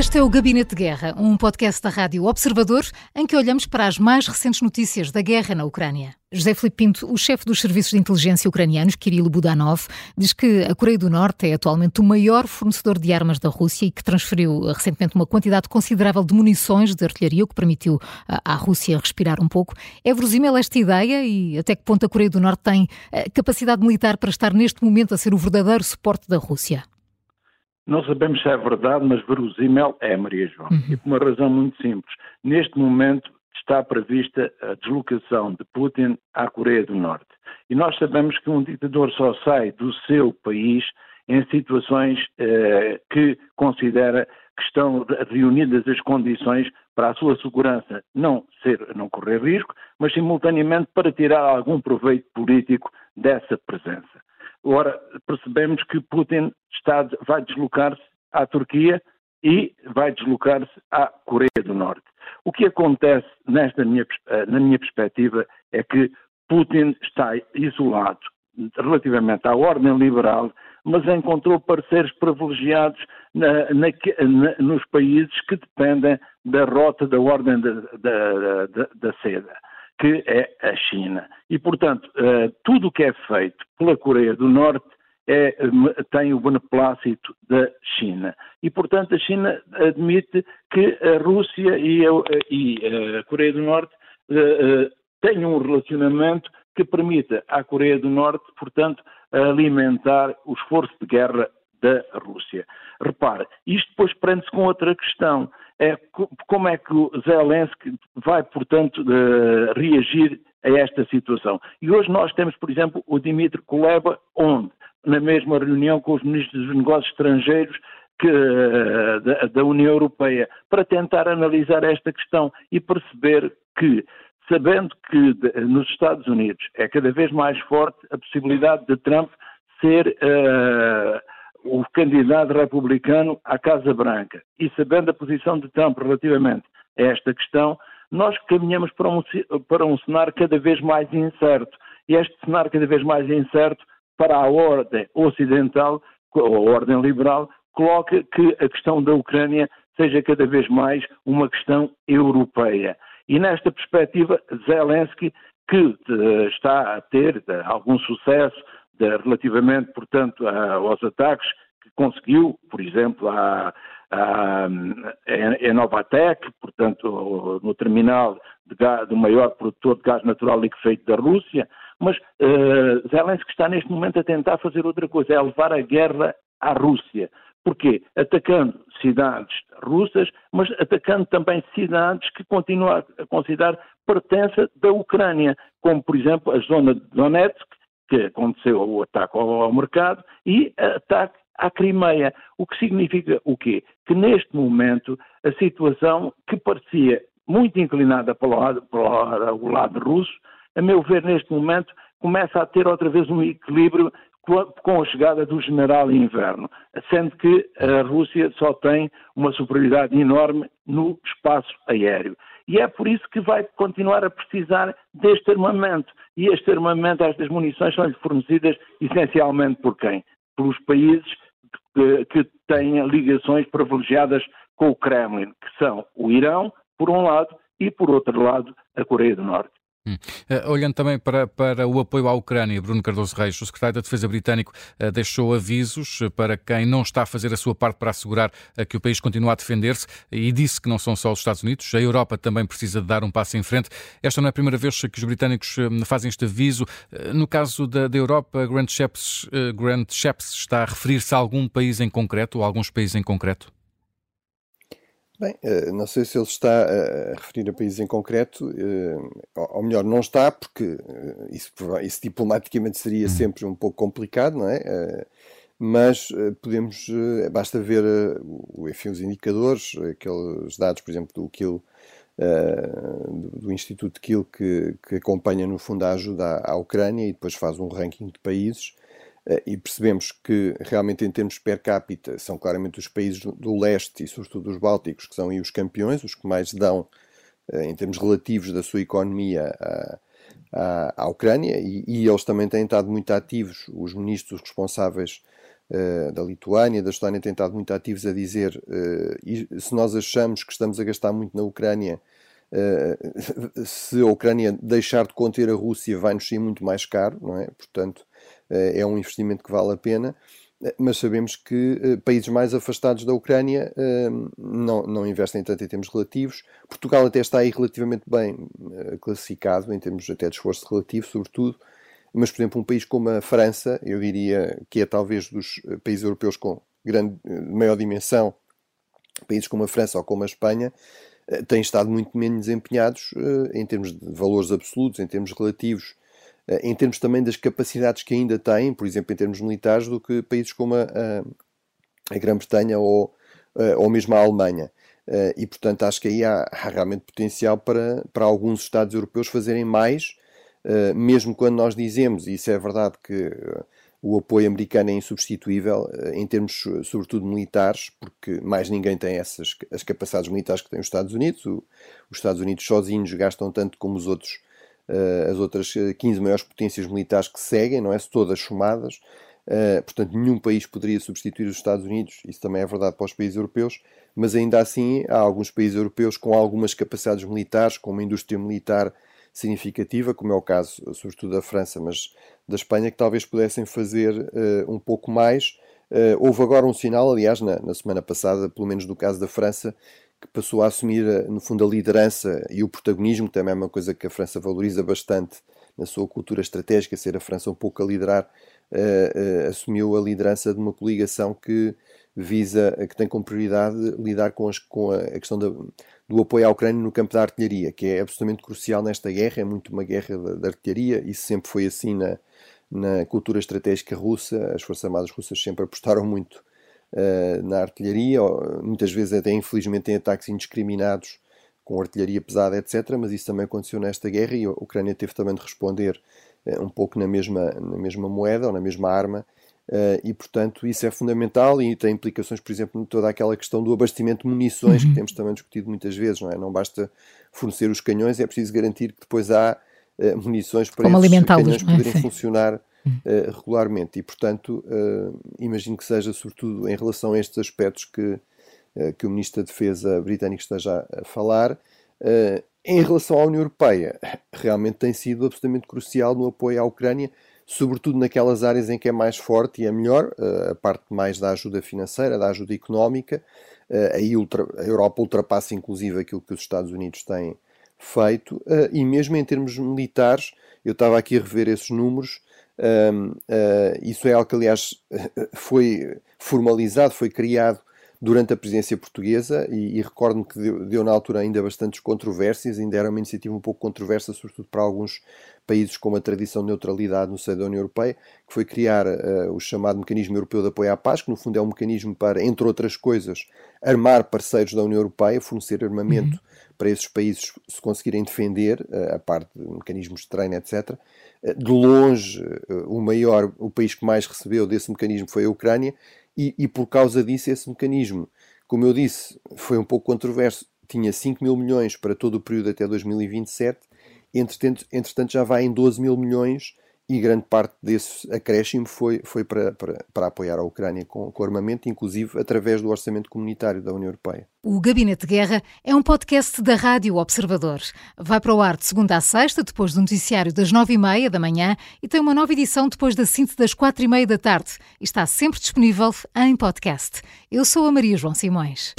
Este é o Gabinete de Guerra, um podcast da Rádio Observador em que olhamos para as mais recentes notícias da guerra na Ucrânia. José Filipe Pinto, o chefe dos serviços de inteligência ucranianos, Kirilo Budanov, diz que a Coreia do Norte é atualmente o maior fornecedor de armas da Rússia e que transferiu recentemente uma quantidade considerável de munições de artilharia, o que permitiu à Rússia respirar um pouco. É verosímil esta ideia e até que ponto a Coreia do Norte tem eh, capacidade militar para estar neste momento a ser o verdadeiro suporte da Rússia? Não sabemos se é verdade, mas verosímil é, Maria João. Uhum. E por uma razão muito simples. Neste momento está prevista a deslocação de Putin à Coreia do Norte. E nós sabemos que um ditador só sai do seu país em situações eh, que considera que estão reunidas as condições para a sua segurança não ser, não correr risco, mas simultaneamente para tirar algum proveito político dessa presença. Ora, percebemos que Putin está, vai deslocar-se à Turquia e vai deslocar-se à Coreia do Norte. O que acontece nesta minha, eh, na minha perspectiva é que Putin está isolado relativamente à ordem liberal, mas encontrou parceiros privilegiados na, na, na, nos países que dependem da rota da ordem da, da, da, da seda que é a China. E, portanto, eh, tudo o que é feito pela Coreia do Norte é, tem o beneplácito da China. E, portanto, a China admite que a Rússia e a, e a Coreia do Norte uh, tenham um relacionamento que permita à Coreia do Norte, portanto, alimentar o esforço de guerra da Rússia. Repare, isto depois prende-se com outra questão. É como é que o Zelensky vai, portanto, reagir a esta situação. E hoje nós temos, por exemplo, o Dimitri Kuleba, onde? Na mesma reunião com os ministros dos negócios estrangeiros que, da, da União Europeia, para tentar analisar esta questão e perceber que sabendo que nos Estados Unidos é cada vez mais forte a possibilidade de Trump ser uh, o candidato republicano à Casa Branca e sabendo a posição de Trump relativamente a esta questão, nós caminhamos para um, para um cenário cada vez mais incerto. E este cenário cada vez mais incerto para a ordem ocidental, a ordem liberal, coloca que a questão da Ucrânia seja cada vez mais uma questão europeia. E nesta perspectiva, Zelensky, que eh, está a ter algum sucesso relativamente, portanto, aos ataques que conseguiu, por exemplo, a, a, Novatec, portanto, no terminal gás, do maior produtor de gás natural liquefeito da Rússia, mas uh, Zelensky está neste momento a tentar fazer outra coisa, é levar a guerra à Rússia. Porquê? Atacando cidades russas, mas atacando também cidades que continua a considerar pertença da Ucrânia, como por exemplo a zona de Donetsk, que aconteceu o ataque ao, ao mercado e ataque à Crimeia. O que significa o quê? Que neste momento a situação que parecia muito inclinada para o lado, para o lado russo, a meu ver, neste momento, começa a ter outra vez um equilíbrio com a chegada do general inverno, sendo que a Rússia só tem uma superioridade enorme no espaço aéreo. E é por isso que vai continuar a precisar deste armamento. E este armamento, estas munições, são-lhe fornecidas essencialmente por quem? Pelos países que, que têm ligações privilegiadas com o Kremlin, que são o Irão, por um lado, e por outro lado, a Coreia do Norte. Hum. Uh, olhando também para, para o apoio à Ucrânia, Bruno Cardoso Reis, o secretário da Defesa britânico, uh, deixou avisos para quem não está a fazer a sua parte para assegurar uh, que o país continua a defender-se e disse que não são só os Estados Unidos, a Europa também precisa de dar um passo em frente. Esta não é a primeira vez que os britânicos fazem este aviso. No caso da, da Europa, Grant Shapps, Grant Shapps está a referir-se a algum país em concreto ou a alguns países em concreto? Bem, eh, não sei se ele está a referir a países em concreto, eh, ou melhor, não está, porque eh, isso, isso diplomaticamente seria uhum. sempre um pouco complicado, não é? Mas podemos, basta ver enfim, os indicadores, aqueles dados, por exemplo, do Kill, do Instituto Kill, que, que acompanha no fundo a ajuda à Ucrânia e depois faz um ranking de países eh, e percebemos que realmente em termos per capita são claramente os países do leste e sobretudo os bálticos que são aí os campeões, os que mais dão eh, em termos relativos da sua economia à, à, à Ucrânia e, e, eles também têm estado muito ativos, os ministros responsáveis uh, da Lituânia, da Estónia têm estado muito ativos a dizer uh, se nós achamos que estamos a gastar muito na Ucrânia, uh, se a Ucrânia deixar de conter a Rússia vai-nos sair muito mais caro, não é? Portanto, é um investimento que vale a pena mas sabemos que uh, países mais afastados da Ucrânia não, não investem tanto em termos relativos. Portugal até está aí relativamente bem classificado, em termos até de esforço relativo, sobretudo. Mas, por exemplo, um país como a França, eu diria que é talvez dos países europeus com grande, maior dimensão, países como a França ou como a Espanha, têm estado muito menos empenhados em termos de valores absolutos, em termos relativos, eh, em termos também das capacidades que ainda têm, por exemplo, em termos militares, do que países como a, a, a Grã-Bretanha ou, eh, ou mesmo a Alemanha. Eh, e, portanto, acho que aí há, há, realmente potencial para, para alguns Estados europeus fazerem mais, mesmo quando nós dizemos, e isso é verdade, que o apoio americano é insubstituível em termos, sobretudo, militares, porque mais ninguém tem essas as capacidades militares que têm os Estados Unidos. O, os Estados Unidos sozinhos gastam tanto como os outros as outras 15 eh, maiores potências militares que seguem, não é? Todas somadas. Uh, portanto, nenhum país poderia substituir os Estados Unidos, isso também é verdade para os países europeus, mas ainda assim há alguns países europeus com algumas capacidades militares, com uma indústria militar significativa, como é o caso, sobretudo da França, mas da Espanha, que talvez pudessem fazer um pouco mais. Houve agora um sinal, aliás, na, na, semana passada, pelo menos no caso da França, que passou a assumir, eh, no fundo, a liderança e o protagonismo, que também é uma coisa que a França valoriza bastante na sua cultura estratégica, ser a França um pouco a liderar, uh, uh, assumiu a liderança de uma coligação que visa, que tem como prioridade lidar com, as, com a, a, questão da, do apoio à Ucrânia no campo da artilharia, que é absolutamente crucial nesta guerra, é muito uma guerra da, artilharia, isso sempre foi assim na, na cultura estratégica russa, as Forças Armadas russas sempre apostaram muito uh, na artilharia, muitas vezes até infelizmente em ataques indiscriminados com artilharia pesada, etc. Mas isso também aconteceu nesta guerra e a Ucrânia teve também de responder uh, um pouco na mesma, na mesma moeda ou na mesma arma. Uh, e portanto isso é fundamental e tem implicações, por exemplo, em toda aquela questão do abastecimento de munições uhum. que temos também discutido muitas vezes, não é? Não basta fornecer os canhões, é preciso garantir que depois há uh, munições para Como esses canhões poderem funcionar uh, regularmente. E, portanto, uh, imagino que seja sobretudo em relação a estes aspectos que, uh, que o Ministro da Defesa britânico esteja a falar. em relação à União Europeia, realmente tem sido absolutamente crucial no apoio à Ucrânia, sobretudo naquelas áreas em que é mais forte e é melhor, a parte mais da ajuda financeira, da ajuda económica. Aí a Europa ultrapassa inclusive aquilo que os Estados Unidos têm feito, e mesmo em termos militares, eu estava aqui a rever esses números, isso é algo que, aliás, foi formalizado, foi criado durante a presidência portuguesa e, e recordo-me que deu, deu, na altura ainda bastantes controvérsias, ainda era uma iniciativa um pouco controversa, sobretudo para alguns países com uma tradição de neutralidade no seio da União Europeia, que foi criar uh, o chamado Mecanismo Europeu de Apoio à Paz, que no fundo é um mecanismo para, entre outras coisas, armar parceiros da União Europeia, fornecer armamento uhum. para esses países se conseguirem defender, uh, a parte de mecanismos de treino, etc., de longe, o maior, o país que mais recebeu desse mecanismo foi a Ucrânia, e, e, por causa disso, esse mecanismo, como eu disse, foi um pouco controverso, tinha 5 mil milhões para todo o período até 2027, entretanto, entretanto já vai em 12 mil milhões e grande parte desse acréscimo foi, foi para, para, para apoiar a Ucrânia com, com, armamento, inclusive através do orçamento comunitário da União Europeia. O Gabinete de Guerra é um podcast da Rádio Observador. Vai para o ar de segunda a sexta, depois do noticiário das nove e meia da manhã e tem uma nova edição depois da síntese das quatro e meia da tarde. Está sempre disponível em podcast. Eu sou a Maria João Simões.